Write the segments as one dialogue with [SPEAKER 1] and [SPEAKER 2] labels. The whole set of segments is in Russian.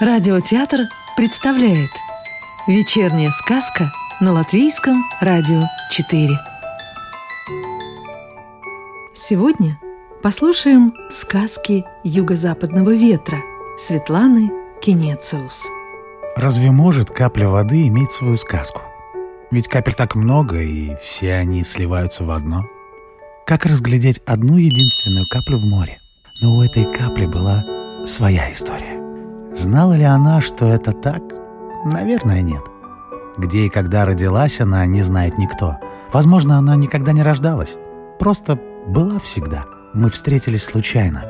[SPEAKER 1] Радиотеатр представляет Вечерняя сказка на Латвийском радио 4 Сегодня послушаем сказки Юго-Западного ветра Светланы Кенециус
[SPEAKER 2] Разве может капля воды иметь свою сказку? Ведь капель так много, и все они сливаются в одно. Как разглядеть одну единственную каплю в море? Но у этой капли была своя история. Знала ли она, что это так? Наверное, нет. Где и когда родилась она, не знает никто. Возможно, она никогда не рождалась. Просто была всегда. Мы встретились случайно.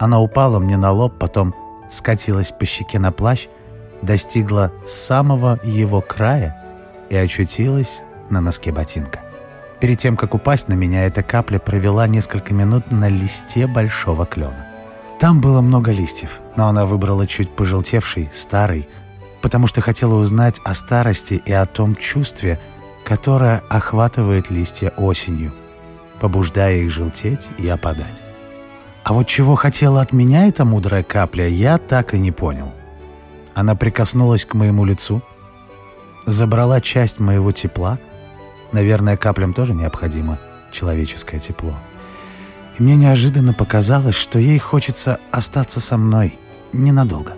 [SPEAKER 2] Она упала мне на лоб, потом скатилась по щеке на плащ, достигла самого его края и очутилась на носке ботинка. Перед тем, как упасть на меня, эта капля провела несколько минут на листе большого клена. Там было много листьев, но она выбрала чуть пожелтевший, старый, потому что хотела узнать о старости и о том чувстве, которое охватывает листья осенью, побуждая их желтеть и опадать. А вот чего хотела от меня эта мудрая капля, я так и не понял. Она прикоснулась к моему лицу, забрала часть моего тепла. Наверное, каплям тоже необходимо человеческое тепло. И мне неожиданно показалось, что ей хочется остаться со мной ненадолго.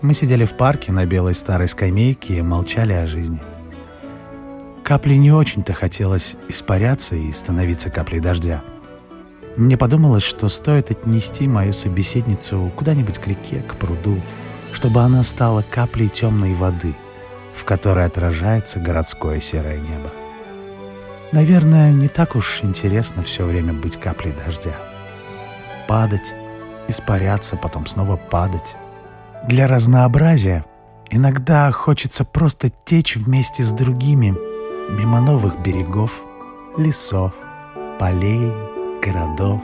[SPEAKER 2] Мы сидели в парке на белой старой скамейке и молчали о жизни. Капли не очень-то хотелось испаряться и становиться каплей дождя. Мне подумалось, что стоит отнести мою собеседницу куда-нибудь к реке, к пруду, чтобы она стала каплей темной воды, в которой отражается городское серое небо. Наверное, не так уж интересно все время быть каплей дождя. Падать, испаряться, потом снова падать. Для разнообразия иногда хочется просто течь вместе с другими мимо новых берегов, лесов, полей, городов,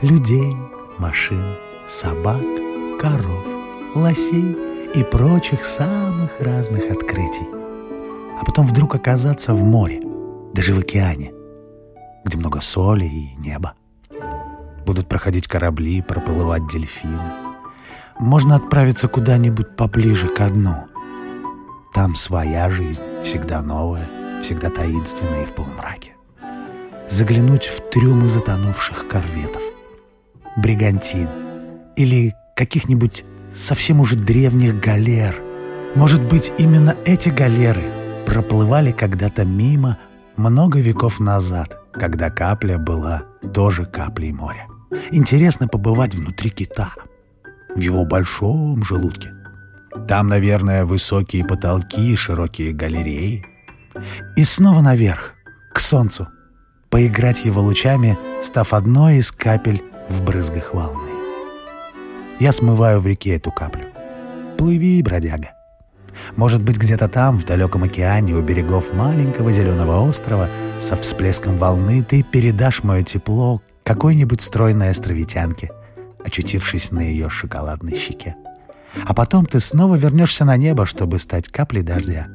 [SPEAKER 2] людей, машин, собак, коров, лосей и прочих самых разных открытий. А потом вдруг оказаться в море, даже в океане, где много соли и неба. Будут проходить корабли, проплывать дельфины. Можно отправиться куда-нибудь поближе к дну. Там своя жизнь, всегда новая, всегда таинственная и в полумраке. Заглянуть в трюмы затонувших корветов, бригантин или каких-нибудь совсем уже древних галер. Может быть, именно эти галеры проплывали когда-то мимо много веков назад, когда капля была тоже каплей моря. Интересно побывать внутри кита, в его большом желудке. Там, наверное, высокие потолки и широкие галереи. И снова наверх, к солнцу, поиграть его лучами, став одной из капель в брызгах волны. Я смываю в реке эту каплю. Плыви, бродяга. Может быть, где-то там, в далеком океане, у берегов маленького зеленого острова, со всплеском волны ты передашь мое тепло какой-нибудь стройной островитянке, очутившись на ее шоколадной щеке. А потом ты снова вернешься на небо, чтобы стать каплей дождя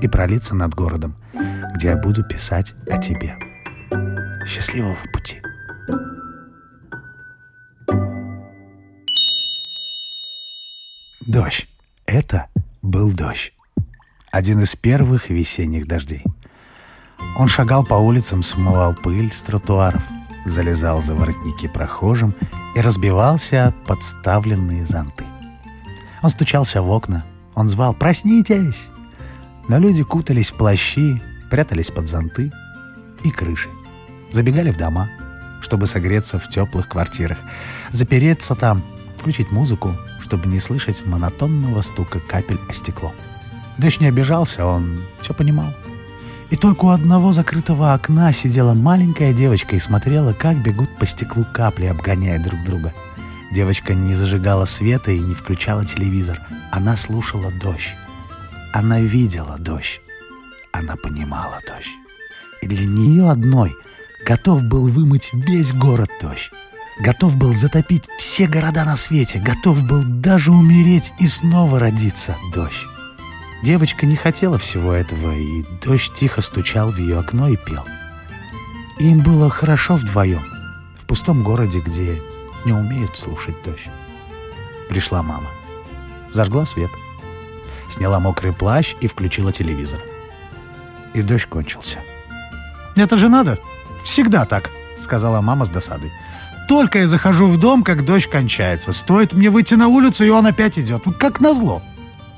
[SPEAKER 2] и пролиться над городом, где я буду писать о тебе. Счастливого пути! Дождь. Это был дождь. Один из первых весенних дождей. Он шагал по улицам, смывал пыль с тротуаров, залезал за воротники прохожим и разбивался подставленные зонты. Он стучался в окна, он звал «Проснитесь!», но люди кутались в плащи, прятались под зонты и крыши, забегали в дома, чтобы согреться в теплых квартирах, запереться там, включить музыку, чтобы не слышать монотонного стука капель о стекло. Дождь не обижался, он все понимал. И только у одного закрытого окна сидела маленькая девочка и смотрела, как бегут по стеклу капли, обгоняя друг друга. Девочка не зажигала света и не включала телевизор. Она слушала дождь. Она видела дождь. Она понимала дождь. И для нее одной готов был вымыть весь город дождь готов был затопить все города на свете, готов был даже умереть и снова родиться дождь. Девочка не хотела всего этого, и дождь тихо стучал в ее окно и пел. им было хорошо вдвоем, в пустом городе, где не умеют слушать дождь. Пришла мама. зажгла свет. Сняла мокрый плащ и включила телевизор. И дождь кончился. «Это же надо! Всегда так!» — сказала мама с досадой. «Только я захожу в дом, как дождь кончается. Стоит мне выйти на улицу, и он опять идет. Как назло!»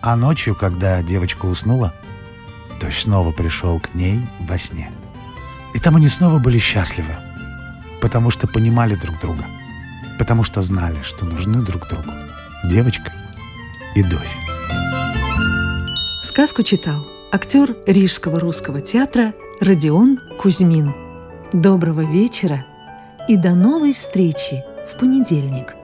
[SPEAKER 2] А ночью, когда девочка уснула, дождь снова пришел к ней во сне. И там они снова были счастливы, потому что понимали друг друга, потому что знали, что нужны друг другу девочка и дождь.
[SPEAKER 1] Сказку читал актер Рижского русского театра Родион Кузьмин. Доброго вечера и до новой встречи в понедельник.